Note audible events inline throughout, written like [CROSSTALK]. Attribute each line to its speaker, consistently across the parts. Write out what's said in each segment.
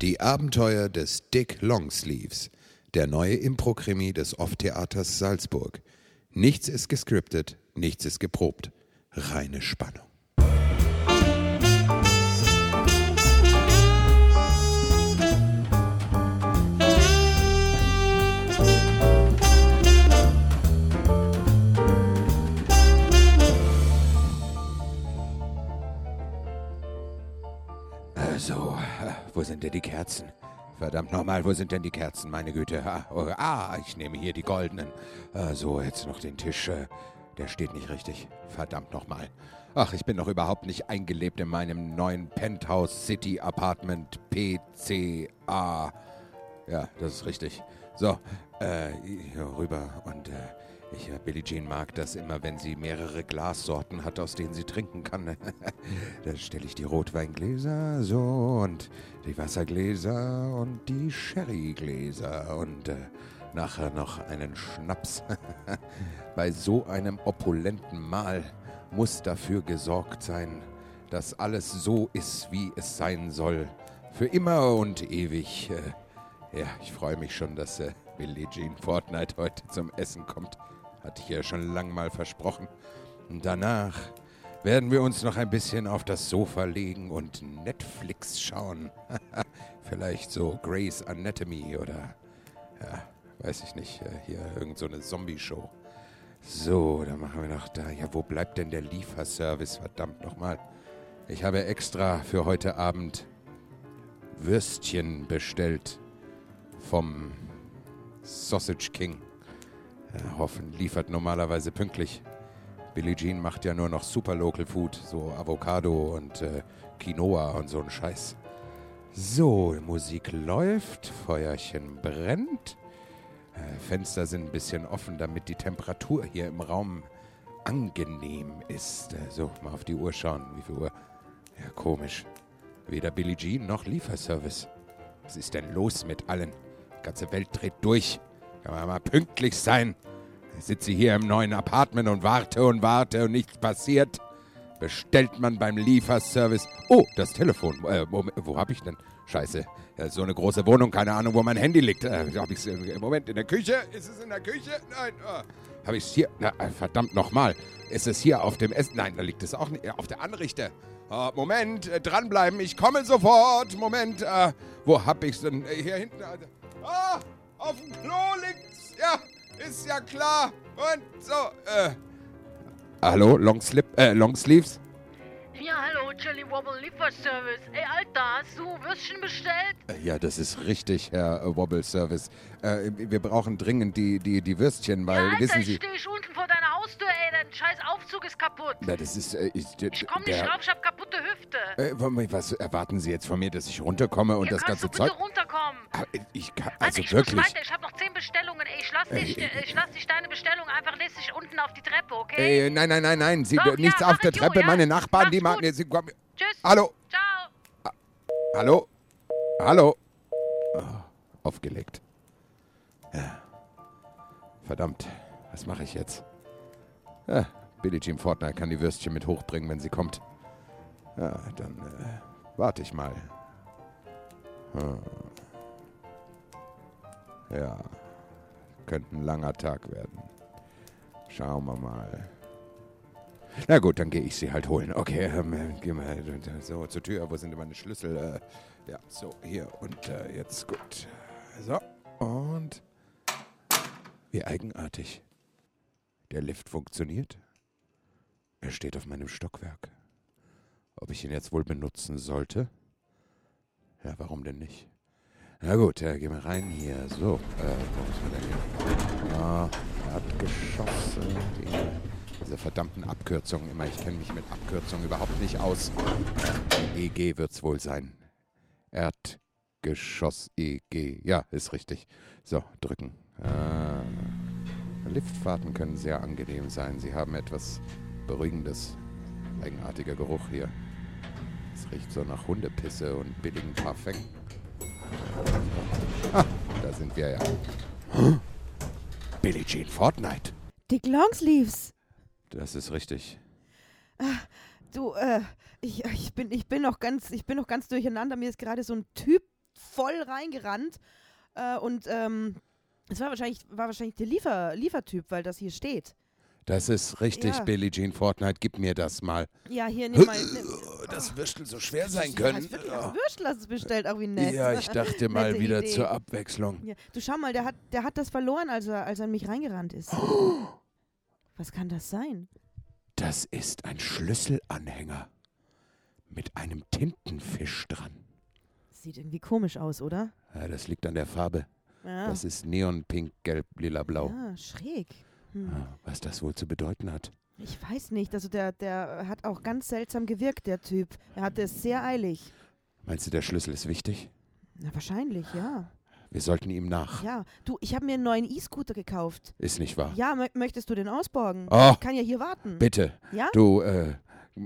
Speaker 1: Die Abenteuer des Dick Longsleeves, der neue Impro-Krimi des Off-Theaters Salzburg. Nichts ist gescriptet, nichts ist geprobt. Reine Spannung. Wo sind denn die Kerzen? Verdammt nochmal, wo sind denn die Kerzen, meine Güte? Ah, oh, ah, ich nehme hier die goldenen. Ah, so, jetzt noch den Tisch. äh, Der steht nicht richtig. Verdammt nochmal. Ach, ich bin noch überhaupt nicht eingelebt in meinem neuen Penthouse City Apartment PCA. Ja, das ist richtig. So, äh, hier rüber und äh, ich, Billie Jean mag das immer, wenn sie mehrere Glassorten hat, aus denen sie trinken kann. [LAUGHS] da stelle ich die Rotweingläser so und die Wassergläser und die Sherrygläser und äh, nachher noch einen Schnaps. [LAUGHS] Bei so einem opulenten Mahl muss dafür gesorgt sein, dass alles so ist, wie es sein soll. Für immer und ewig. Äh, ja, ich freue mich schon, dass äh, Billie Jean Fortnite heute zum Essen kommt. Hatte ich ja schon lang mal versprochen. Und danach werden wir uns noch ein bisschen auf das Sofa legen und Netflix schauen. [LAUGHS] Vielleicht so Grey's Anatomy oder, ja, weiß ich nicht, äh, hier irgend so Zombie-Show. So, dann machen wir noch da. Ja, wo bleibt denn der Lieferservice? Verdammt nochmal. Ich habe extra für heute Abend Würstchen bestellt vom Sausage King. Ja, hoffen, liefert normalerweise pünktlich. Billie Jean macht ja nur noch super Local Food, so Avocado und äh, Quinoa und so ein Scheiß. So, Musik läuft, Feuerchen brennt. Äh, Fenster sind ein bisschen offen, damit die Temperatur hier im Raum angenehm ist. Äh, so, mal auf die Uhr schauen. Wie viel Uhr? Ja, komisch. Weder Billie Jean noch Lieferservice. Was ist denn los mit allen? Die ganze Welt dreht durch. Kann man mal pünktlich sein. Ich sitze hier im neuen Apartment und warte und warte und nichts passiert. Bestellt man beim Lieferservice. Oh, das Telefon. Äh, Moment, wo hab ich denn? Scheiße. Ja, so eine große Wohnung, keine Ahnung, wo mein Handy liegt. Äh, hab ich's im Moment in der Küche? Ist es in der Küche? Nein. Oh. Habe ich es hier? Na, äh, verdammt nochmal. Ist es hier auf dem Essen? Nein, da liegt es auch nicht. Äh, Auf der Anrichte. Oh, Moment, äh, dranbleiben. Ich komme sofort. Moment. Äh, wo hab ich's denn? Äh, hier hinten. äh, Ah, auf dem Klo liegt's. Ja, ist ja klar. Und so. Äh. Hallo, Longslip, äh, Longsleeves?
Speaker 2: Ja, hallo, Jelly Wobble Lieferservice. Ey, Alter, hast du Würstchen bestellt?
Speaker 1: Äh, Ja, das ist richtig, Herr Wobble Service. Äh, wir brauchen dringend die, die, die Würstchen, weil,
Speaker 2: ja, Alter,
Speaker 1: wissen Sie.
Speaker 2: stehe ich unten vor deiner Haustür, ey, dein scheiß Aufzug ist kaputt.
Speaker 1: Na, das ist. Äh, ich,
Speaker 2: Ich komm nicht rauf, ich hab kaputte Hüfte.
Speaker 1: Äh, was erwarten Sie jetzt von mir, dass ich runterkomme und
Speaker 2: Hier
Speaker 1: das ganze
Speaker 2: du bitte
Speaker 1: Zeug.
Speaker 2: runterkommen.
Speaker 1: Ah, Ich kann,
Speaker 2: Alter,
Speaker 1: also
Speaker 2: ich
Speaker 1: wirklich.
Speaker 2: muss weiter, ich hab noch zehn Bestellungen, ey. Ich lass dich,
Speaker 1: Ey,
Speaker 2: äh, ich lass dich deine Bestellung einfach lässig unten auf die Treppe, okay?
Speaker 1: Äh, nein, nein, nein, nein. Sie,
Speaker 2: Doch,
Speaker 1: nichts
Speaker 2: ja,
Speaker 1: auf der Treppe.
Speaker 2: Jo, ja.
Speaker 1: Meine Nachbarn,
Speaker 2: Mach's
Speaker 1: die machen jetzt.
Speaker 2: Tschüss.
Speaker 1: Hallo,
Speaker 2: Ciao.
Speaker 1: hallo, hallo. Oh, aufgelegt. Ja. Verdammt, was mache ich jetzt? Ja, Billie Jean Fortnite kann die Würstchen mit hochbringen, wenn sie kommt. Ja, dann äh, warte ich mal. Hm. Ja, könnte ein langer Tag werden. Schauen wir mal. Na gut, dann gehe ich sie halt holen. Okay, ähm, äh, geh mal so zur Tür. Wo sind meine Schlüssel? Äh, ja, so, hier. Und äh, jetzt gut. So, und wie eigenartig. Der Lift funktioniert. Er steht auf meinem Stockwerk. Ob ich ihn jetzt wohl benutzen sollte? Ja, warum denn nicht? Na gut, äh, gehen wir rein hier. So, äh, wo müssen wir denn hier? Ah, Erdgeschosse. Die, diese verdammten Abkürzungen immer. Ich kenne mich mit Abkürzungen überhaupt nicht aus. EG wird's wohl sein. Erdgeschoss EG. Ja, ist richtig. So, drücken. Ah. Liftfahrten können sehr angenehm sein. Sie haben etwas Beruhigendes. Eigenartiger Geruch hier. Es riecht so nach Hundepisse und billigen Parfum. Ah, da sind wir ja. Huh? Billie Jean Fortnite.
Speaker 3: Dick Longsleeves.
Speaker 1: Das ist richtig.
Speaker 3: Du, äh, ich, ich bin, ich bin noch ganz, ich bin noch ganz durcheinander. Mir ist gerade so ein Typ voll reingerannt. Äh, und ähm, es war wahrscheinlich, war wahrscheinlich der Liefer, Liefertyp, weil das hier steht.
Speaker 1: Das ist richtig,
Speaker 3: Ja.
Speaker 1: Billie Jean Fortnite. Gib mir das mal.
Speaker 3: Ja, hier, nimm mal. Nimm,
Speaker 1: Das Würstel so schwer sein können.
Speaker 3: als Würstel hast du es bestellt, auch wie nett.
Speaker 1: Ja, ich dachte [LAUGHS] mal wieder
Speaker 3: Idee.
Speaker 1: zur Abwechslung.
Speaker 3: Ja. Du schau mal, der hat, der hat das verloren, als er, als er in mich reingerannt ist. [GASPS] Was kann das sein?
Speaker 1: Das ist ein Schlüsselanhänger mit einem Tintenfisch dran.
Speaker 3: Sieht irgendwie komisch aus, oder?
Speaker 1: Ja, das liegt an der Farbe.
Speaker 3: Ja.
Speaker 1: Das ist Neon, Pink, Gelb, Lila, Blau.
Speaker 3: ja, schräg. Hm.
Speaker 1: Ah, Was das wohl zu bedeuten hat.
Speaker 3: Ich weiß nicht. Also der, der hat auch ganz seltsam gewirkt, der Typ. Er hatte es sehr eilig.
Speaker 1: Meinst du, der Schlüssel ist wichtig?
Speaker 3: Na, wahrscheinlich, ja.
Speaker 1: Wir sollten ihm nach.
Speaker 3: Ja. Du, ich habe mir einen neuen E-Scooter gekauft.
Speaker 1: Ist nicht wahr?
Speaker 3: Ja, mö möchtest du den ausborgen?
Speaker 1: Oh.
Speaker 3: Ich kann ja hier warten.
Speaker 1: Bitte,
Speaker 3: Ja?
Speaker 1: du äh,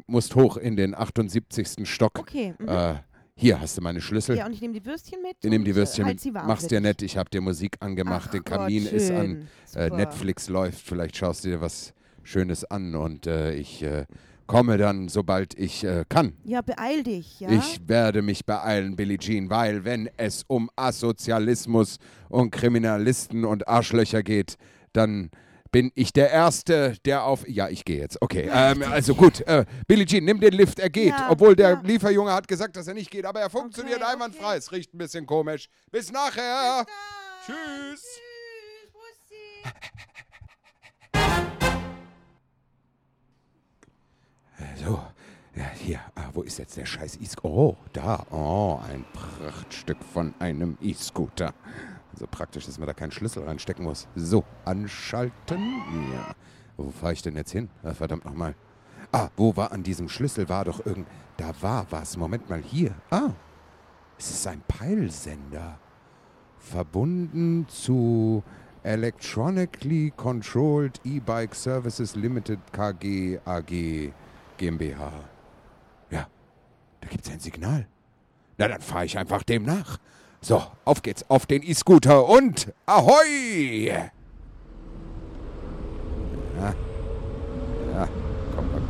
Speaker 1: musst hoch in den 78. Stock.
Speaker 3: Okay. Mhm.
Speaker 1: Äh, hier hast du meine Schlüssel.
Speaker 3: ja, und ich nehme die Würstchen mit.
Speaker 1: Ich nehme die
Speaker 3: äh,
Speaker 1: Würstchen
Speaker 3: halt
Speaker 1: mit. Mach's dir nett. Ich habe dir Musik angemacht.
Speaker 3: Ach
Speaker 1: Der
Speaker 3: Gott,
Speaker 1: Kamin ist an. Äh. Netflix läuft. Vielleicht schaust du dir was Schönes an. Und äh, ich äh, komme dann, sobald ich äh, kann.
Speaker 3: Ja, beeil dich, ja?
Speaker 1: Ich werde mich beeilen, Billie Jean, weil wenn es um Asozialismus und Kriminalisten und Arschlöcher geht, dann bin ich der Erste, der auf... Ja, ich gehe jetzt. Okay, ähm, also gut. Äh, Billie Jean, nimm den Lift, er geht.
Speaker 3: Ja,
Speaker 1: Obwohl der
Speaker 3: ja.
Speaker 1: Lieferjunge hat gesagt, dass er nicht geht, aber er funktioniert
Speaker 3: Okay,
Speaker 1: einwandfrei.
Speaker 3: okay.
Speaker 1: Es riecht ein bisschen komisch. Bis nachher. Tschüss.
Speaker 3: Tschüss, Bussi.
Speaker 1: So, ja, hier. Ah, wo ist jetzt der scheiß E-Scooter? Oh, da. Oh, ein Prachtstück von einem E-Scooter. So praktisch, dass man da keinen Schlüssel reinstecken muss. So, anschalten. Ja. Wo fahre ich denn jetzt hin? Ah, verdammt nochmal. Ah, wo war an diesem Schlüssel? War doch irgend... Da war was. Moment mal, hier. Ah, es ist ein Peilsender. Verbunden zu Electronically Controlled E-Bike Services Limited KG AG GmbH. Ja, da gibt es ein Signal. Na, dann fahre ich einfach dem nach. So, auf geht's auf den E-Scooter und Ahoi! Ja. Ja, komm, komm.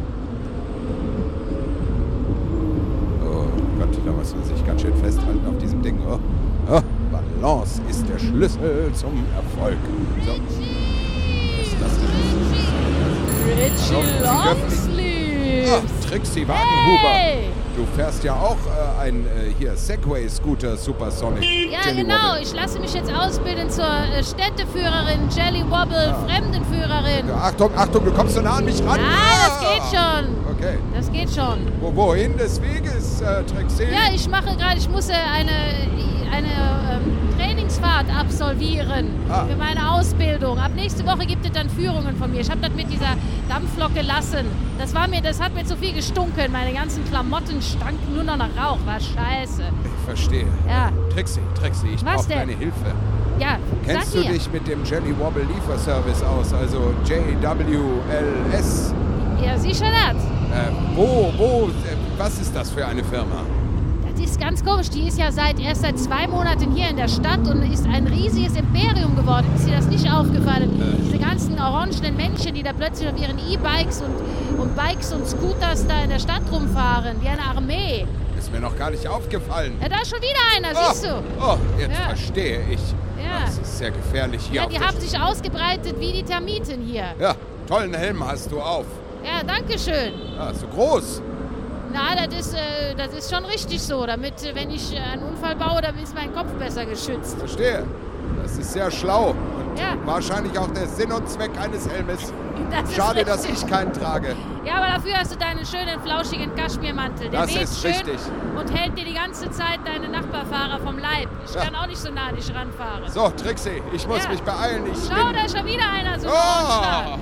Speaker 1: Oh Gott, da muss man sich ganz schön festhalten auf diesem Ding. Oh, oh, Balance ist der Schlüssel zum Erfolg. So. Was ist das denn?
Speaker 2: Richie Longsleeves.
Speaker 1: Ah, Trixie Wagenhuber.
Speaker 2: Hey!
Speaker 1: Du fährst ja auch äh, ein äh, hier Segway-Scooter Supersonic.
Speaker 2: Ja,
Speaker 1: Jelly
Speaker 2: genau.
Speaker 1: Wobble.
Speaker 2: Ich lasse mich jetzt ausbilden zur äh, Städteführerin, Jelly Wobble, Fremdenführerin.
Speaker 1: Ja, Achtung, Achtung, du kommst so nah an mich ran.
Speaker 2: Ah, das geht schon.
Speaker 1: Okay.
Speaker 2: Das geht schon.
Speaker 1: Wo, wohin des Weges, äh, Trixie?
Speaker 2: Ja, ich mache gerade, ich muss äh, eine, eine ähm, Trainingsfahrt absolvieren
Speaker 1: Ah.
Speaker 2: für meine Ausbildung. Ab nächste Woche gibt es dann Führungen von mir. Ich habe das mit dieser Dampflok gelassen. Das war mir, das hat mir zu viel gestunken. Meine ganzen Klamotten stanken nur noch nach Rauch. War scheiße.
Speaker 1: Ich verstehe.
Speaker 2: Ja.
Speaker 1: Trixie, Trixie, ich brauche deine Hilfe.
Speaker 2: Ja,
Speaker 1: Kennst du dich mit dem Jelly Wobble Lieferservice aus, also JWLS?
Speaker 2: Ja, sicher das.
Speaker 1: Äh, wo, wo, äh, was ist das für eine Firma?
Speaker 2: Das ist ganz komisch. Die ist ja seit, erst seit zwei Monaten hier in der Stadt und ist ein riesiges Imperium geworden. Ist dir das nicht aufgefallen? Diese ganzen orangenen Männchen, die da plötzlich auf ihren E-Bikes und, und Bikes und Scooters da in der Stadt rumfahren, wie eine Armee.
Speaker 1: Ist mir noch gar nicht aufgefallen.
Speaker 2: Ja, da ist schon wieder einer,
Speaker 1: oh,
Speaker 2: siehst du?
Speaker 1: oh, jetzt
Speaker 2: Ja.
Speaker 1: verstehe ich.
Speaker 2: Ja.
Speaker 1: Das ist sehr gefährlich hier
Speaker 2: Ja, die haben sich ausgebreitet wie die Termiten hier.
Speaker 1: Ja, tollen Helm hast du auf.
Speaker 2: Ja, danke schön.
Speaker 1: Ja, so groß.
Speaker 2: Na, das ist, äh, das ist schon richtig so. Damit, äh, wenn ich äh, einen Unfall baue, dann ist mein Kopf besser geschützt.
Speaker 1: Verstehe. Das ist sehr schlau. Und
Speaker 2: Ja.
Speaker 1: wahrscheinlich auch der Sinn und Zweck eines Helmes. [LAUGHS]
Speaker 2: Das
Speaker 1: Schade, dass ich keinen trage.
Speaker 2: Ja, aber dafür hast du deinen schönen, flauschigen Kaschmirmantel. Der
Speaker 1: Das ist richtig.
Speaker 2: und hält dir die ganze Zeit deine Nachbarfahrer vom Leib. Ich
Speaker 1: Ja.
Speaker 2: kann auch nicht so nah an dich ranfahren.
Speaker 1: So, Trixie, ich muss
Speaker 2: Ja.
Speaker 1: mich beeilen. Ich
Speaker 2: Schau,
Speaker 1: bin...
Speaker 2: da ist schon wieder einer, so
Speaker 1: Oh!
Speaker 2: Ja.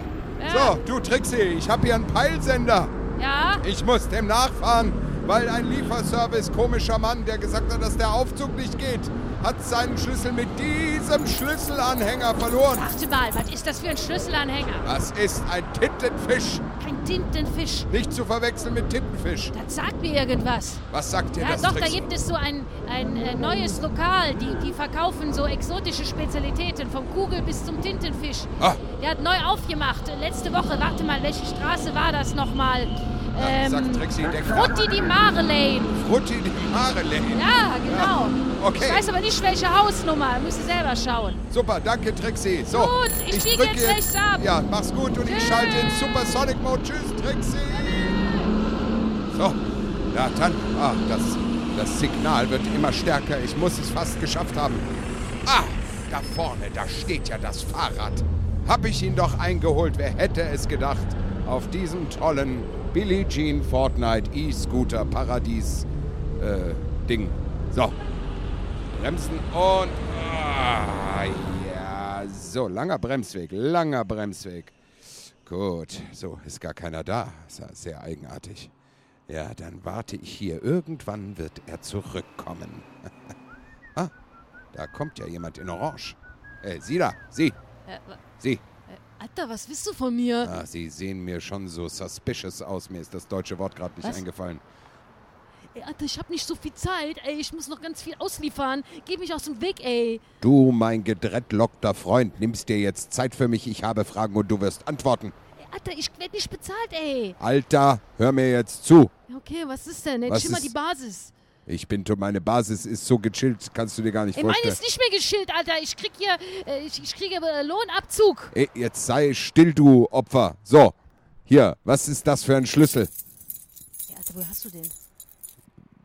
Speaker 1: So, du Trixie, ich habe hier einen Peilsender.
Speaker 2: Ja,
Speaker 1: Ich muss dem nachfahren, weil ein Lieferservice komischer Mann, der gesagt hat, dass der Aufzug nicht geht, hat seinen Schlüssel mit diesem Schlüsselanhänger verloren.
Speaker 2: warte mal, was ist das für ein Schlüsselanhänger?
Speaker 1: Das ist ein Tintenfisch.
Speaker 2: Ein Tintenfisch.
Speaker 1: Nicht zu verwechseln mit Tintenfisch.
Speaker 2: Das sagt mir irgendwas.
Speaker 1: Was sagt dir
Speaker 2: Ja,
Speaker 1: das,
Speaker 2: doch, da
Speaker 1: Trixie?
Speaker 2: gibt es so ein, ein äh, neues Lokal, die, die verkaufen so exotische Spezialitäten, vom Kugel bis zum Tintenfisch.
Speaker 1: Ah.
Speaker 2: Der hat neu aufgemacht, letzte Woche. Warte mal, welche Straße war das nochmal?
Speaker 1: Ja, sagt Trixie,
Speaker 2: Frutti di Mare Lane.
Speaker 1: Frutti di Marlene.
Speaker 2: Ja, genau.
Speaker 1: Okay.
Speaker 2: Ich weiß aber nicht, welche Hausnummer. Müsst ihr selber schauen.
Speaker 1: Super, danke Trixie. So,
Speaker 2: Gut, ich biege
Speaker 1: drücke
Speaker 2: jetzt rechts ab.
Speaker 1: Ja, mach's gut und ich
Speaker 2: Tschüss.
Speaker 1: schalte in Supersonic Mode. Tschüss, Trixie. So, ja dann. Ach, das, das Signal wird immer stärker. Ich muss es fast geschafft haben. Ah, da vorne, da steht ja das Fahrrad. Hab ich ihn doch eingeholt. Wer hätte es gedacht? Auf diesem tollen Billie Jean Fortnite E-Scooter Paradies äh, Ding. So, Bremsen und. Ah, ja, so, langer Bremsweg, langer Bremsweg. Gut, so, ist gar keiner da. Ist ja sehr eigenartig. Ja, dann warte ich hier. Irgendwann wird er zurückkommen. [LAUGHS] ah, da kommt ja jemand in Orange. Äh, Sie da, Sie,
Speaker 2: Äh,
Speaker 1: Sie.
Speaker 2: Alter, was willst du von mir?
Speaker 1: Ah, Sie sehen mir schon so suspicious aus. Mir ist das deutsche Wort gerade nicht
Speaker 2: Was?
Speaker 1: eingefallen.
Speaker 2: Ey, Alter, ich hab nicht so viel Zeit. Ey, ich muss noch ganz viel ausliefern. Geh mich aus dem Weg, ey.
Speaker 1: Du, mein gedreadlockter Freund, nimmst dir jetzt Zeit für mich. Ich habe Fragen und du wirst antworten.
Speaker 2: ey Alter, ich werd nicht bezahlt, ey.
Speaker 1: Alter, hör mir jetzt zu.
Speaker 2: Okay, was ist denn? Jetzt
Speaker 1: Was ist-
Speaker 2: die Basis.
Speaker 1: Ich bin, meine Basis ist so gechillt, kannst du dir gar nicht
Speaker 2: Ey, meine
Speaker 1: vorstellen.
Speaker 2: ist nicht mehr geschillt, Alter. Ich krieg hier, äh, ich, ich kriege Lohnabzug.
Speaker 1: Ey, jetzt sei still, du Opfer. So, hier, was ist das für ein Schlüssel?
Speaker 2: Ey, Alter, wo hast du den?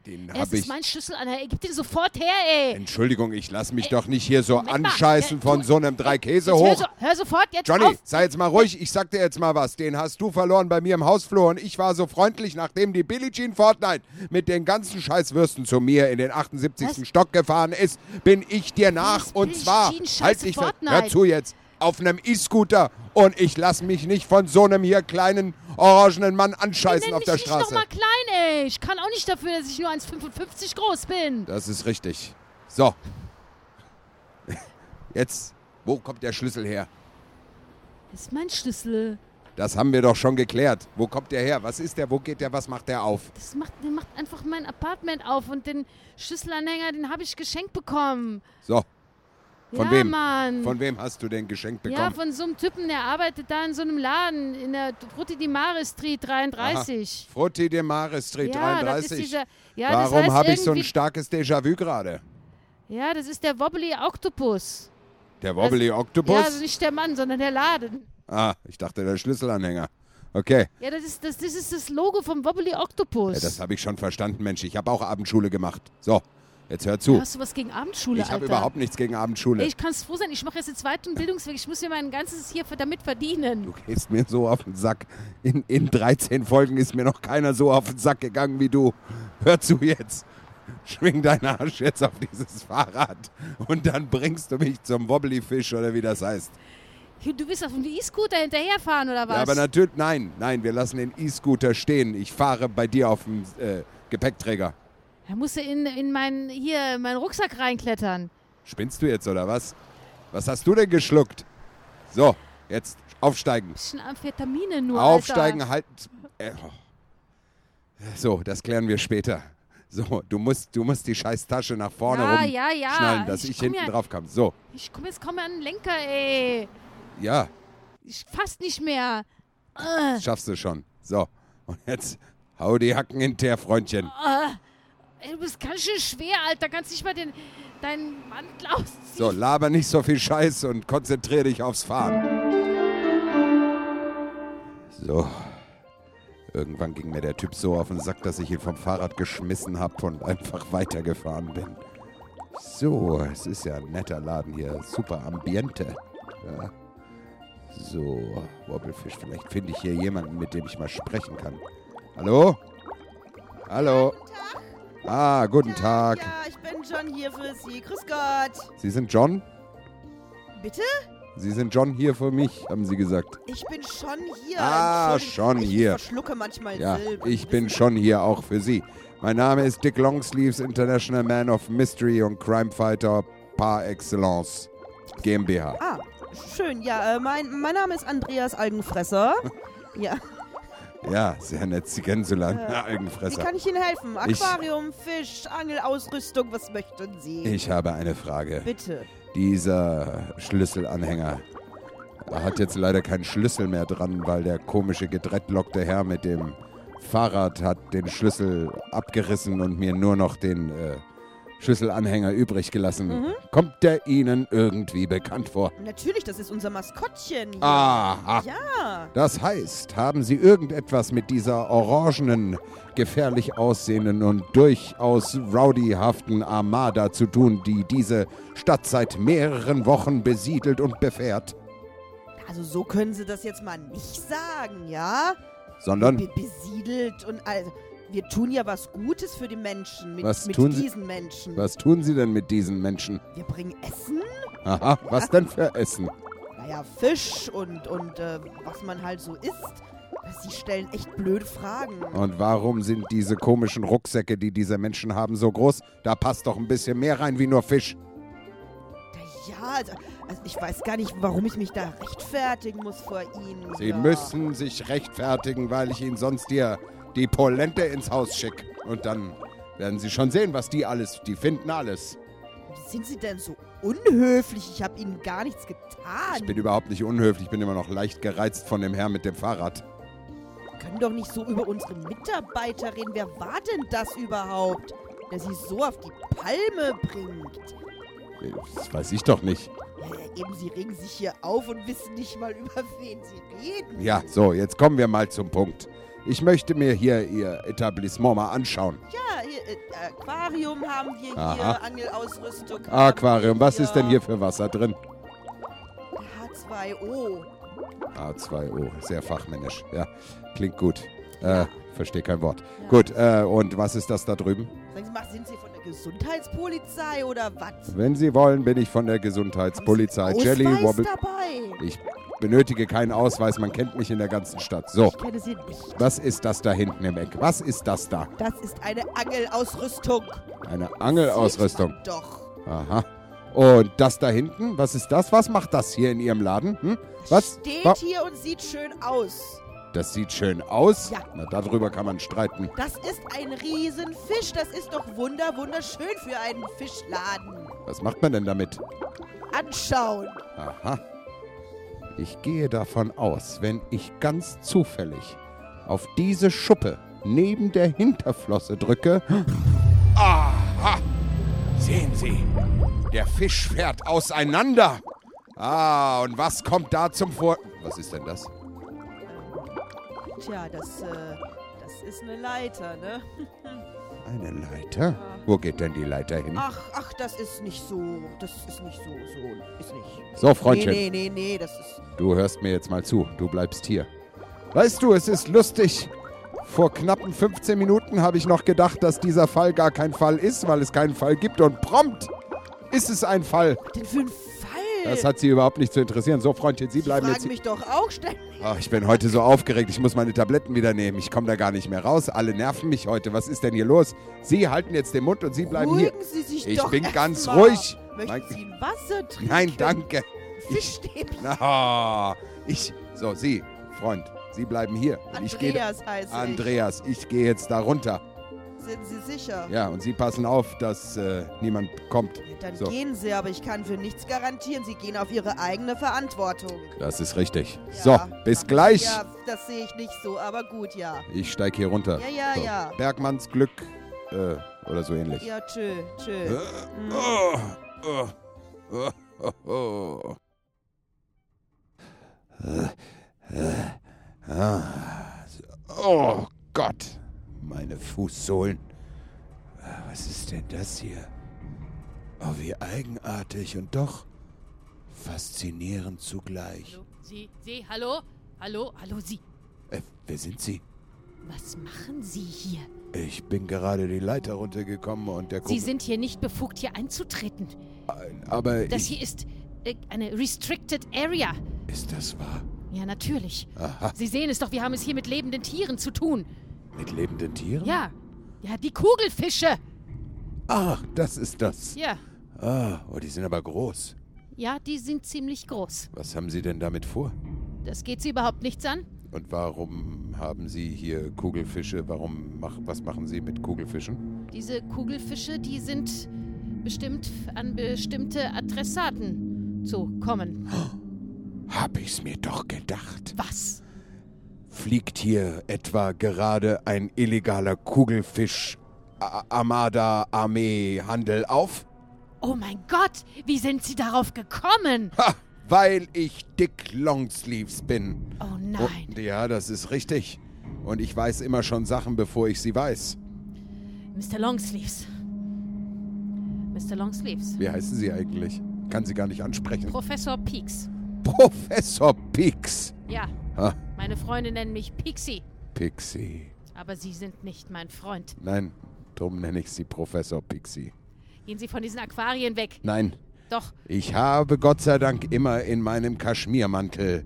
Speaker 1: Den
Speaker 2: Ey, das ist
Speaker 1: ich.
Speaker 2: mein Schlüssel, Alter. Ey, gib den sofort her, ey.
Speaker 1: Entschuldigung, ich lass mich doch nicht hier so
Speaker 2: Moment mal.
Speaker 1: anscheißen
Speaker 2: Äh,
Speaker 1: von
Speaker 2: du-
Speaker 1: so einem drei Käse
Speaker 2: Jetzt hör,
Speaker 1: hoch.
Speaker 2: so, hör sofort jetzt
Speaker 1: Johnny,
Speaker 2: auf.
Speaker 1: sei jetzt mal ruhig. Ich sag dir jetzt mal was. Den hast du verloren bei mir im Hausflur und ich war so freundlich, nachdem die Billie Jean Fortnite mit den ganzen Scheißwürsten zu mir in den 78.
Speaker 2: Was?
Speaker 1: Stock gefahren ist, bin ich dir nach.
Speaker 2: ist
Speaker 1: Und
Speaker 2: Billie
Speaker 1: zwar,
Speaker 2: Jean
Speaker 1: halt dich fest, hör
Speaker 2: Fortnite?
Speaker 1: zu jetzt, auf einem E-Scooter. Und ich lass mich nicht von so einem hier kleinen orangenen Mann anscheißen auf der Straße.
Speaker 2: noch mal klein, ey. Ich kann auch nicht dafür, dass ich nur 1,55 groß bin.
Speaker 1: Das ist richtig. So. Jetzt, wo kommt der Schlüssel her?
Speaker 2: Das ist mein Schlüssel.
Speaker 1: Das haben wir doch schon geklärt. Wo kommt der her? Was ist der? Wo geht der? Was macht der auf?
Speaker 2: Das macht, der macht einfach mein Apartment auf und den Schlüsselanhänger, den habe ich geschenkt bekommen.
Speaker 1: So, Von
Speaker 2: ja,
Speaker 1: wem?
Speaker 2: Mann.
Speaker 1: von wem hast du denn geschenkt
Speaker 2: ja,
Speaker 1: bekommen?
Speaker 2: von so einem Typen, der arbeitet da in so einem Laden in der Frutti di Mare Street 33.
Speaker 1: Frutti de Mare Street
Speaker 2: Ja, das
Speaker 1: 33.
Speaker 2: ist dieser. Ja,
Speaker 1: Warum habe ich so ein starkes Déjà-vu gerade?
Speaker 2: Ja, das ist der Wobbly Octopus.
Speaker 1: Der Wobbly Octopus?
Speaker 2: Ja, also nicht der Mann, sondern der Laden.
Speaker 1: ah, ich dachte der Schlüsselanhänger. Okay,
Speaker 2: Ja, das ist das, das, ist das Logo vom Wobbly Octopus.
Speaker 1: ja, das habe ich schon verstanden, Mensch. Ich habe auch Abendschule gemacht. So, jetzt hör zu.
Speaker 2: Hast du was gegen Abendschule,
Speaker 1: Ich habe überhaupt nichts gegen Abendschule.
Speaker 2: Ich kann es froh sein, ich mache jetzt den zweiten Bildungsweg. Ich muss mir mein ganzes hier damit verdienen.
Speaker 1: Du gehst mir so auf den Sack. In, in 13 Folgen ist mir noch keiner so auf den Sack gegangen wie du. Hör zu jetzt. Schwing deinen Arsch jetzt auf dieses Fahrrad und dann bringst du mich zum Wobbly-Fisch oder wie das heißt.
Speaker 2: Du willst auf dem E-Scooter hinterherfahren oder was?
Speaker 1: Ja, aber natürlich, nein, nein, wir lassen den E-Scooter stehen. Ich fahre bei dir auf dem äh, Gepäckträger.
Speaker 2: Da musst du in, in meinen, hier, meinen Rucksack reinklettern.
Speaker 1: Spinnst du jetzt oder was? Was hast du denn geschluckt? So, jetzt aufsteigen.
Speaker 2: Bisschen Amphetamine nur,
Speaker 1: Aufsteigen,
Speaker 2: Alter.
Speaker 1: halt. Äh, oh. So, das klären wir später. So, du musst, du musst die scheiß Tasche nach vorne
Speaker 2: Ja,
Speaker 1: rum
Speaker 2: ja, ja.
Speaker 1: schnallen, dass ich,
Speaker 2: Ich komm
Speaker 1: hinten
Speaker 2: ja-
Speaker 1: drauf kam. So,
Speaker 2: Ich komm jetzt kaum an den Lenker, ey.
Speaker 1: ja,
Speaker 2: Ich fast nicht mehr. Äh,
Speaker 1: schaffst du schon. So, und jetzt hau die Hacken hinterher, Freundchen.
Speaker 2: Ey, du bist ganz schön schwer, Alter. Kannst nicht mal den, deinen Mantel ausziehen.
Speaker 1: So, laber nicht so viel Scheiß und konzentriere dich aufs Fahren. So. Irgendwann ging mir der Typ so auf den Sack, dass ich ihn vom Fahrrad geschmissen habe und einfach weitergefahren bin. So, es ist ja ein netter Laden hier. Super Ambiente. Ja. So, Wobbelfisch, vielleicht finde ich hier jemanden, mit dem ich mal sprechen kann. Hallo? Hallo? Ah, guten Tag.
Speaker 3: Ja, ich bin John hier für Sie. Grüß Gott.
Speaker 1: Sie sind John?
Speaker 3: Bitte?
Speaker 1: Sie sind John hier für mich, haben Sie gesagt.
Speaker 3: Ich bin schon hier.
Speaker 1: Ah, schon
Speaker 3: ich
Speaker 1: hier.
Speaker 3: verschlucke manchmal
Speaker 1: Ja,
Speaker 3: Silben.
Speaker 1: ich bin schon hier auch für Sie. Mein Name ist Dick Longsleeves, International Man of Mystery und Crime Fighter par excellence. GmbH.
Speaker 3: Ah, schön. Ja, äh, mein, mein Name ist Andreas Algenfresser. [LAUGHS] ja,
Speaker 1: Ja, sehr nett, Sie kennenzulernen.
Speaker 3: Äh,
Speaker 1: Ja,
Speaker 3: wie
Speaker 1: Algenfresser.
Speaker 3: kann ich Ihnen helfen?
Speaker 1: Ich-
Speaker 3: Aquarium, Fisch, Angelausrüstung, was möchten Sie?
Speaker 1: Ich habe eine Frage.
Speaker 3: Bitte.
Speaker 1: Dieser Schlüsselanhänger hat jetzt leider keinen Schlüssel mehr dran, weil der komische gedreadlockte Herr mit dem Fahrrad hat den Schlüssel abgerissen und mir nur noch den äh, Schlüsselanhänger übrig gelassen.
Speaker 3: Mhm.
Speaker 1: Kommt der Ihnen irgendwie bekannt vor?
Speaker 3: Natürlich, das ist unser Maskottchen. hier.
Speaker 1: Aha.
Speaker 3: Ja.
Speaker 1: Das heißt, haben Sie irgendetwas mit dieser orangenen, gefährlich aussehenden und durchaus rowdyhaften Armada zu tun, die diese Stadt seit mehreren Wochen besiedelt und befährt?
Speaker 3: Also so können Sie das jetzt mal nicht sagen, ja?
Speaker 1: Sondern,
Speaker 3: Be besiedelt und also. Wir tun ja was Gutes für die Menschen mit,
Speaker 1: Was
Speaker 3: mit
Speaker 1: tun Sie-
Speaker 3: diesen Menschen.
Speaker 1: was tun Sie denn mit diesen Menschen?
Speaker 3: Wir bringen Essen,
Speaker 1: Aha, was denn für Essen?
Speaker 3: naja, Fisch und, und äh, was man halt so isst. Sie stellen echt blöde Fragen.
Speaker 1: Und warum sind diese komischen Rucksäcke, die diese Menschen haben, so groß? Da passt doch ein bisschen mehr rein wie nur Fisch.
Speaker 3: Ja, also, also ich weiß gar nicht, warum ich mich da rechtfertigen muss vor Ihnen.
Speaker 1: Sie
Speaker 3: ja.
Speaker 1: müssen sich rechtfertigen, weil ich Ihnen sonst hier die Polente ins Haus schicke. Und dann werden Sie schon sehen, was die alles, die finden alles.
Speaker 3: Sind Sie denn so unhöflich? Ich habe Ihnen gar nichts getan.
Speaker 1: Ich bin überhaupt nicht unhöflich, ich bin immer noch leicht gereizt von dem Herrn mit dem Fahrrad.
Speaker 3: Wir können doch nicht so über unsere Mitarbeiter reden. Wer war denn das überhaupt, der sie so auf die Palme bringt?
Speaker 1: Das weiß ich doch nicht.
Speaker 3: Ja, eben, Sie regen sich hier auf und wissen nicht mal, [LAUGHS] über wen Sie reden.
Speaker 1: Ja, so, jetzt kommen wir mal zum Punkt. Ich möchte mir hier Ihr Etablissement mal anschauen.
Speaker 3: Ja, hier, äh, Aquarium haben wir
Speaker 1: Aha.
Speaker 3: hier, Angelausrüstung. haben
Speaker 1: Aquarium, was ist denn hier für Wasser drin?
Speaker 3: H2O.
Speaker 1: A2O, sehr fachmännisch. Ja, klingt gut. Äh, verstehe kein Wort. Gut, äh, und was ist das da drüben?
Speaker 3: Sagen Sie mal, sind Sie von der Gesundheitspolizei oder was?
Speaker 1: Wenn Sie wollen, bin ich von der Gesundheitspolizei.
Speaker 3: Haben Sie
Speaker 1: Jelly Wobble.
Speaker 3: dabei?
Speaker 1: Ich benötige keinen Ausweis, man kennt mich in der ganzen Stadt. So,
Speaker 3: Ich kenne Sie nicht.
Speaker 1: was ist das da hinten im Eck? Was ist das da?
Speaker 3: Das ist eine Angelausrüstung.
Speaker 1: Eine Angelausrüstung.
Speaker 3: Doch.
Speaker 1: Aha. Und das da hinten, was ist das? Was macht das hier in Ihrem Laden? Hm? Was?
Speaker 3: Steht
Speaker 1: Wa-
Speaker 3: hier und sieht schön aus.
Speaker 1: Das sieht schön aus.
Speaker 3: Ja.
Speaker 1: Na, darüber kann man streiten.
Speaker 3: Das ist ein Riesenfisch. Das ist doch wunder, wunderschön für einen Fischladen.
Speaker 1: Was macht man denn damit?
Speaker 3: Anschauen.
Speaker 1: Aha. Ich gehe davon aus, wenn ich ganz zufällig auf diese Schuppe neben der Hinterflosse drücke. Aha! Sehen Sie, der Fisch fährt auseinander. Ah, und was kommt da zum Vor... Was ist denn das?
Speaker 3: Tja, das, äh, das ist eine Leiter, ne? [LAUGHS]
Speaker 1: Eine Leiter? Wo geht denn die Leiter hin?
Speaker 3: Ach, ach, das ist nicht so. Das ist nicht so, so. Ist nicht.
Speaker 1: So, Freundchen.
Speaker 3: Nee, nee, nee, nee, das ist.
Speaker 1: Du hörst mir jetzt mal zu, du bleibst hier. Weißt du, es ist lustig. Vor knappen 15 Minuten habe ich noch gedacht, dass dieser Fall gar kein Fall ist, weil es keinen Fall gibt. Und prompt ist es ein Fall.
Speaker 3: Denn für ein Fall?
Speaker 1: Das hat sie überhaupt nicht zu interessieren. So, Freundchen, Sie
Speaker 3: Sie
Speaker 1: bleiben
Speaker 3: fragen
Speaker 1: jetzt.
Speaker 3: mich doch auch ständig.
Speaker 1: Ach, ich bin heute so aufgeregt. Ich muss meine Tabletten wieder nehmen. Ich komme da gar nicht mehr raus. Alle nerven mich heute. Was ist denn hier los? Sie halten jetzt den Mund und Sie bleiben hier.
Speaker 3: Beruhigen Sie sich
Speaker 1: Ich
Speaker 3: doch
Speaker 1: bin ganz
Speaker 3: mal.
Speaker 1: ruhig.
Speaker 3: Möchten
Speaker 1: Mein-
Speaker 3: Sie ein Wasser trinken?
Speaker 1: Nein, danke.
Speaker 3: Fischstäbchen.
Speaker 1: Na, ich. So, Sie, Freund, Sie bleiben hier. Und ich.
Speaker 3: Andreas heißt
Speaker 1: Andreas, ich gehe jetzt da runter.
Speaker 3: Sind Sie sicher?
Speaker 1: Ja, und Sie passen auf, dass äh, niemand kommt.
Speaker 3: Dann
Speaker 1: So.
Speaker 3: gehen Sie, aber ich kann für nichts garantieren. Sie gehen auf Ihre eigene Verantwortung.
Speaker 1: Das ist richtig.
Speaker 3: Ja.
Speaker 1: So, bis gleich.
Speaker 3: Ja, das sehe ich nicht so, aber gut, ja.
Speaker 1: Ich steige hier runter.
Speaker 3: Ja, ja,
Speaker 1: so.
Speaker 3: ja.
Speaker 1: Bergmanns Glück äh, oder so ähnlich.
Speaker 3: Ja, tschö, tschö.
Speaker 1: Äh, oh, oh, oh, oh, oh. Ah, so. Oh Gott, meine Fußsohlen. Was ist denn das hier? Oh, wie eigenartig und doch faszinierend zugleich.
Speaker 2: Hallo, Sie, Sie, hallo? Hallo, hallo, Sie.
Speaker 1: Äh, wer sind Sie?
Speaker 2: Was machen Sie hier?
Speaker 1: Ich bin gerade die Leiter runtergekommen und der
Speaker 2: Sie
Speaker 1: Kumpel-
Speaker 2: sind hier nicht befugt, hier einzutreten.
Speaker 1: Aber
Speaker 2: Das hier ist äh, eine Restricted Area.
Speaker 1: ist das wahr?
Speaker 2: Ja, natürlich.
Speaker 1: Aha.
Speaker 2: Sie sehen es doch, wir haben es hier mit lebenden Tieren zu tun.
Speaker 1: Mit lebenden Tieren?
Speaker 2: Ja. Ja, die Kugelfische.
Speaker 1: Ach, das ist das.
Speaker 2: Ja.
Speaker 1: Ah, oh, die sind aber groß.
Speaker 2: Ja, die sind ziemlich groß.
Speaker 1: Was haben Sie denn damit vor?
Speaker 2: Das geht Sie überhaupt nichts an.
Speaker 1: Und warum haben Sie hier Kugelfische? Warum mach, was machen Sie mit Kugelfischen?
Speaker 2: Diese Kugelfische, die sind bestimmt an bestimmte Adressaten zu kommen.
Speaker 1: Hab ich's mir doch gedacht.
Speaker 2: Was?
Speaker 1: Fliegt hier etwa gerade ein illegaler Kugelfisch Armada Armee Handel auf?
Speaker 2: Oh mein Gott, wie sind Sie darauf gekommen?
Speaker 1: Ha! Weil ich Dick Longsleeves bin.
Speaker 2: Oh nein.
Speaker 1: Oh, ja, das ist richtig. Und ich weiß immer schon Sachen, bevor ich sie weiß.
Speaker 2: Mr. Longsleeves. Mr. Longsleeves.
Speaker 1: Wie heißen Sie eigentlich? Kann sie gar nicht ansprechen.
Speaker 2: Professor Peaks.
Speaker 1: Professor Pix.
Speaker 2: Ja,
Speaker 1: Ha,
Speaker 2: meine Freunde nennen mich Pixie.
Speaker 1: Pixie.
Speaker 2: Aber Sie sind nicht mein Freund.
Speaker 1: Nein, drum nenne ich sie Professor Pixie.
Speaker 2: Gehen Sie von diesen Aquarien weg.
Speaker 1: Nein,
Speaker 2: Doch,
Speaker 1: ich habe Gott sei Dank immer in meinem Kaschmirmantel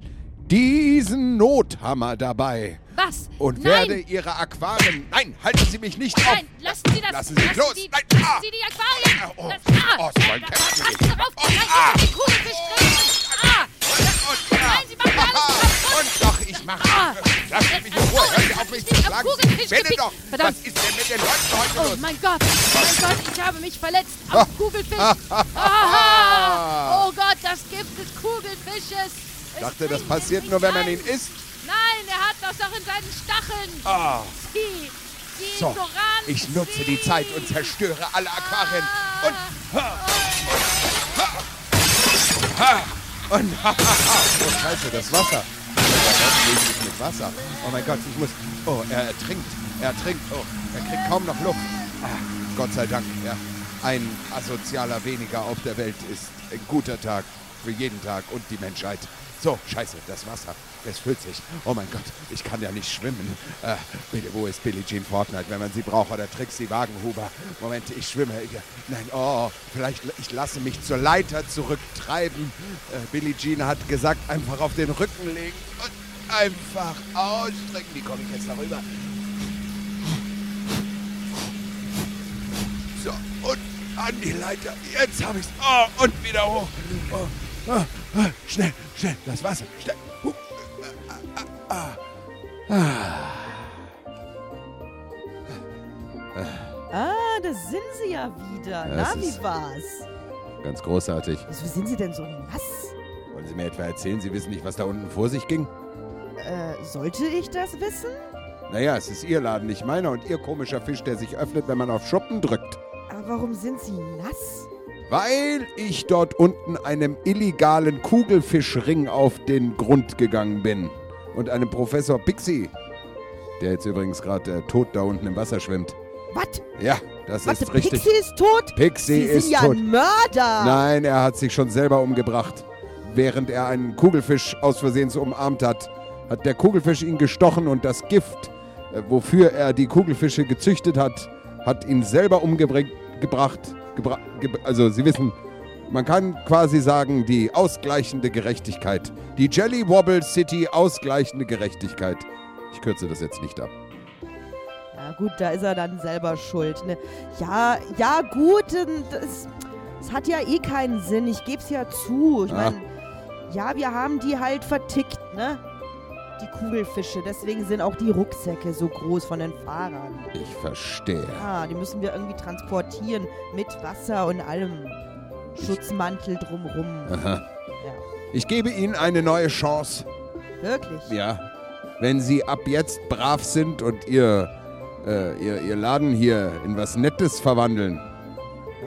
Speaker 1: diesen Nothammer dabei
Speaker 2: was?
Speaker 1: und
Speaker 2: nein,
Speaker 1: werde Ihre Aquarien. Nein, halten Sie mich nicht auf!
Speaker 2: nein, lassen Sie das.
Speaker 1: Lassen Sie mich los.
Speaker 2: Sie,
Speaker 1: Nein,
Speaker 2: lassen
Speaker 1: ah.
Speaker 2: Sie die Aquarien.
Speaker 1: Ah, oh.
Speaker 2: Lass, ah,
Speaker 1: Oh, so ein.
Speaker 2: Passen Sie drauf.
Speaker 1: Oh,
Speaker 2: Nein,
Speaker 1: ah.
Speaker 2: Sie die Kugelfisch drin. Ah,
Speaker 1: Und,
Speaker 2: nein, Sie machen alles kaputt.
Speaker 1: Und ich mache.
Speaker 2: Ah.
Speaker 1: Sie mich in Ruhe. Sie auf, mich zu schlagen.
Speaker 2: Gepickt.
Speaker 1: doch.
Speaker 2: Verdammt.
Speaker 1: Was ist denn mit den Leuten heute
Speaker 2: Oh
Speaker 1: los?
Speaker 2: mein Gott, mein Gott, ich habe mich verletzt
Speaker 1: Ah.
Speaker 2: am [LAUGHS] Kugelfisch. [LAUGHS] Aha. Oh Gott, das Gift des Kugelfisches.
Speaker 1: Ich dachte, das passiert nur, wenn man ihn isst.
Speaker 2: Nein, er hat das doch in seinen Stacheln.
Speaker 1: Ah.
Speaker 2: Sie, Sie
Speaker 1: So, ich nutze die. Zeit und zerstöre alle Aquarien. Und, und, oh Scheiße, das Wasser. Das mit Wasser. Oh mein Gott, ich muss, oh, er ertrinkt, er ertrinkt, oh, er kriegt kaum noch Luft. Ah, Gott sei Dank, ja. Ein Asozialer weniger auf der Welt ist ein guter Tag für jeden Tag und die Menschheit. So, scheiße, das Wasser, es füllt sich. Oh mein Gott, ich kann ja nicht schwimmen. Äh, bitte, wo ist Billie Jean Fortnite, wenn man sie braucht? Oder Trixie Wagenhuber? Moment, ich schwimme. Nein, oh, vielleicht, ich lasse mich zur Leiter zurücktreiben. Äh, Billie Jean hat gesagt, einfach auf den Rücken legen und einfach ausstrecken. Wie komme ich jetzt darüber? So, und an die Leiter. Jetzt habe ich's. Oh, und wieder hoch. Oh, ah, ah, schnell, schnell, das Wasser. Schnell. Huh.
Speaker 3: Ah, da sind sie ja wieder.
Speaker 1: Das
Speaker 3: Na, wie war's?
Speaker 1: Ganz großartig.
Speaker 3: Wieso sind sie denn so nass?
Speaker 1: Wollen Sie mir etwa erzählen, Sie wissen nicht, was da unten vor sich ging?
Speaker 3: Sollte ich das wissen?
Speaker 1: Naja, es ist Ihr Laden, nicht meiner und Ihr komischer Fisch, der sich öffnet, wenn man auf Schuppen drückt.
Speaker 3: Aber warum sind sie nass?
Speaker 1: Weil ich dort unten einem illegalen Kugelfischring auf den Grund gegangen bin. Und einem Professor Pixie, der jetzt übrigens gerade äh, tot da unten im Wasser schwimmt.
Speaker 3: Was?
Speaker 1: Ja, das
Speaker 3: Warte,
Speaker 1: ist richtig.
Speaker 3: Pixie ist tot?
Speaker 1: Pixie
Speaker 3: sie
Speaker 1: ist
Speaker 3: sind ja
Speaker 1: tot.
Speaker 3: ein Mörder.
Speaker 1: Nein, er hat sich schon selber umgebracht. Während er einen Kugelfisch aus Versehen so umarmt hat, hat der Kugelfisch ihn gestochen und das Gift, äh, wofür er die Kugelfische gezüchtet hat, hat ihn selber umgebracht. Gebra ge also, Sie wissen, man kann quasi sagen, die ausgleichende Gerechtigkeit. Die Jelly Wobble City ausgleichende Gerechtigkeit. Ich kürze das jetzt nicht ab.
Speaker 3: Ja gut, da ist er dann selber schuld. Ne? Ja, ja gut, denn das, das hat ja eh keinen Sinn. Ich geb's ja zu. Ich
Speaker 1: Ah.
Speaker 3: meine, ja, wir haben die halt vertickt, ne? Die Kugelfische. Deswegen sind auch die Rucksäcke so groß von den Fahrern.
Speaker 1: Ich verstehe.
Speaker 3: Ah, die müssen wir irgendwie transportieren. Mit Wasser und allem. Schutzmantel drumrum.
Speaker 1: Aha.
Speaker 3: Ja,
Speaker 1: Ich gebe Ihnen eine neue Chance.
Speaker 3: wirklich.
Speaker 1: Ja. Wenn Sie ab jetzt brav sind und Ihr, äh, ihr, ihr Laden hier in was Nettes verwandeln.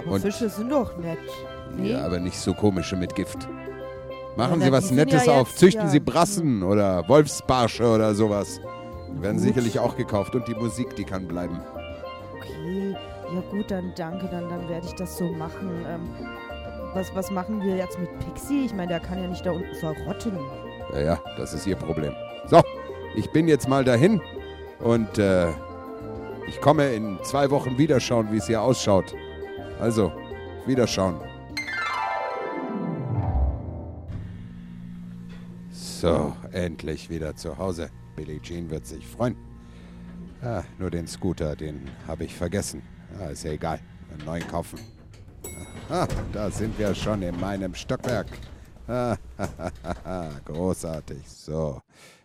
Speaker 3: Aber
Speaker 1: und-
Speaker 3: Fische sind doch nett. Nee?
Speaker 1: Ja, aber nicht so komische mit Gift. Machen
Speaker 3: Ja,
Speaker 1: Sie was Nettes
Speaker 3: ja
Speaker 1: auf.
Speaker 3: jetzt-
Speaker 1: Züchten
Speaker 3: ja.
Speaker 1: Sie Brassen oder Wolfsbarsche oder sowas. Die werden
Speaker 3: Gut.
Speaker 1: sicherlich auch gekauft. Und die Musik, die kann bleiben.
Speaker 3: Okay, ja gut, dann danke, dann, dann werde ich das so machen. Ähm, was, was machen wir jetzt mit Pixie? Ich meine, der kann ja nicht da unten verrotten.
Speaker 1: Ja, ja, das ist Ihr Problem. So, ich bin jetzt mal dahin und äh, ich komme in zwei Wochen wieder schauen, wie es hier ausschaut. Also, wiederschauen. So, endlich wieder zu Hause. Billie Jean wird sich freuen. Ah, nur den Scooter, den habe ich vergessen. Ah, ist ja egal. Einen neuen kaufen. Ah, da sind wir schon in meinem Stockwerk. Ah, [LAUGHS] großartig. So,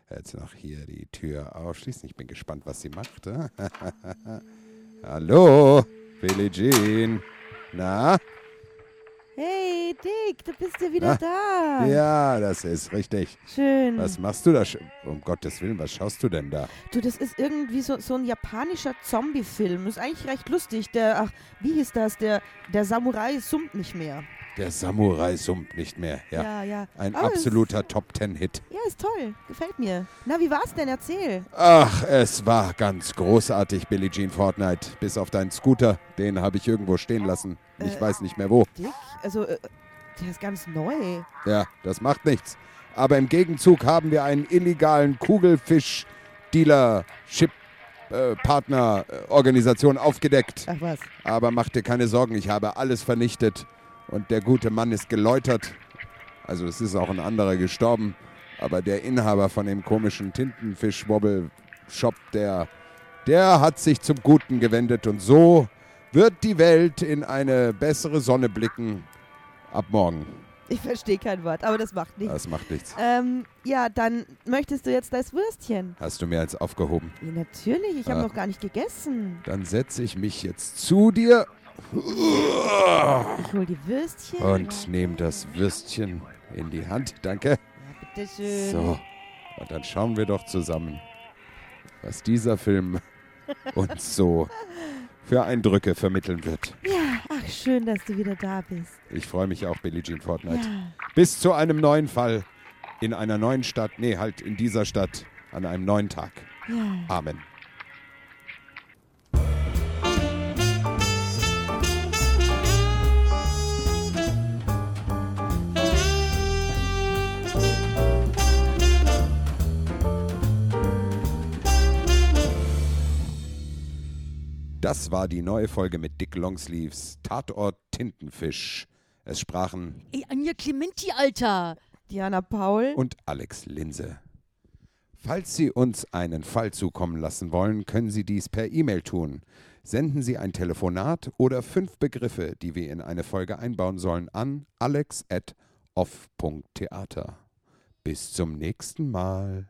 Speaker 1: jetzt noch hier die Tür aufschließen. Ich bin gespannt, was sie macht. ah. [LAUGHS] Hallo, Billie Jean. Na?
Speaker 3: Dick, du bist ja wieder
Speaker 1: Ah,
Speaker 3: da.
Speaker 1: Ja, das ist richtig.
Speaker 3: Schön.
Speaker 1: Was machst du da? Um Gottes Willen, was schaust du denn da?
Speaker 3: Du, das ist irgendwie so, so ein japanischer Zombie-Film. Ist eigentlich recht lustig. Der, ach, wie hieß das? Der, der Samurai summt nicht mehr.
Speaker 1: Der Samurai summt nicht mehr. Ja.
Speaker 3: Ja, ja.
Speaker 1: Ein
Speaker 3: Aber
Speaker 1: absoluter Top-Ten-Hit.
Speaker 3: Ja, ist toll. Gefällt mir. Na, wie war's denn? Erzähl.
Speaker 1: Ach, es war ganz großartig, Billie Jean Fortnite. Bis auf deinen Scooter, den habe ich irgendwo stehen lassen. Ich
Speaker 3: Äh.
Speaker 1: weiß nicht mehr wo.
Speaker 3: Dick, also, äh, der ist ganz neu.
Speaker 1: Ja, das macht nichts. Aber im Gegenzug haben wir einen illegalen Kugelfisch-Dealer-Ship-Partner-Organisation aufgedeckt.
Speaker 3: Ach was.
Speaker 1: Aber mach dir keine Sorgen, ich habe alles vernichtet. Und der gute Mann ist geläutert. Also es ist auch ein anderer gestorben. Aber der Inhaber von dem komischen Tintenfisch-Wobble-Shop, der, der hat sich zum Guten gewendet. Und so wird die Welt in eine bessere Sonne blicken. Ab morgen.
Speaker 3: Ich verstehe kein Wort, aber das macht nichts.
Speaker 1: Das macht nichts.
Speaker 3: Ähm, ja, dann möchtest du jetzt das Würstchen?
Speaker 1: Hast du mir jetzt aufgehoben.
Speaker 3: Ja, natürlich, ich habe
Speaker 1: Ah.
Speaker 3: noch gar nicht gegessen.
Speaker 1: Dann setze ich mich jetzt zu dir
Speaker 3: Ich hol die Würstchen.
Speaker 1: und nehme das Würstchen in die Hand. Danke.
Speaker 3: Ja, bitteschön.
Speaker 1: So, und dann schauen wir doch zusammen, was dieser Film [LAUGHS] uns so für Eindrücke vermitteln wird.
Speaker 3: Ja, ach, schön, dass du wieder da bist.
Speaker 1: Ich freue mich auch, Billie Jean Fortnite.
Speaker 3: Ja.
Speaker 1: Bis zu einem neuen Fall in einer neuen Stadt, nee, halt in dieser Stadt an einem neuen Tag.
Speaker 3: Ja.
Speaker 1: Amen. Das war die neue Folge mit Dick Longsleeves Tatort Tintenfisch. Es sprachen
Speaker 2: Ey, Anja Clementi, Alter.
Speaker 3: Diana Paul.
Speaker 1: und Alex Linse. Falls Sie uns einen Fall zukommen lassen wollen, können Sie dies per E-Mail tun. Senden Sie ein Telefonat oder fünf Begriffe, die wir in eine Folge einbauen sollen, an alex.off.theater. Bis zum nächsten Mal.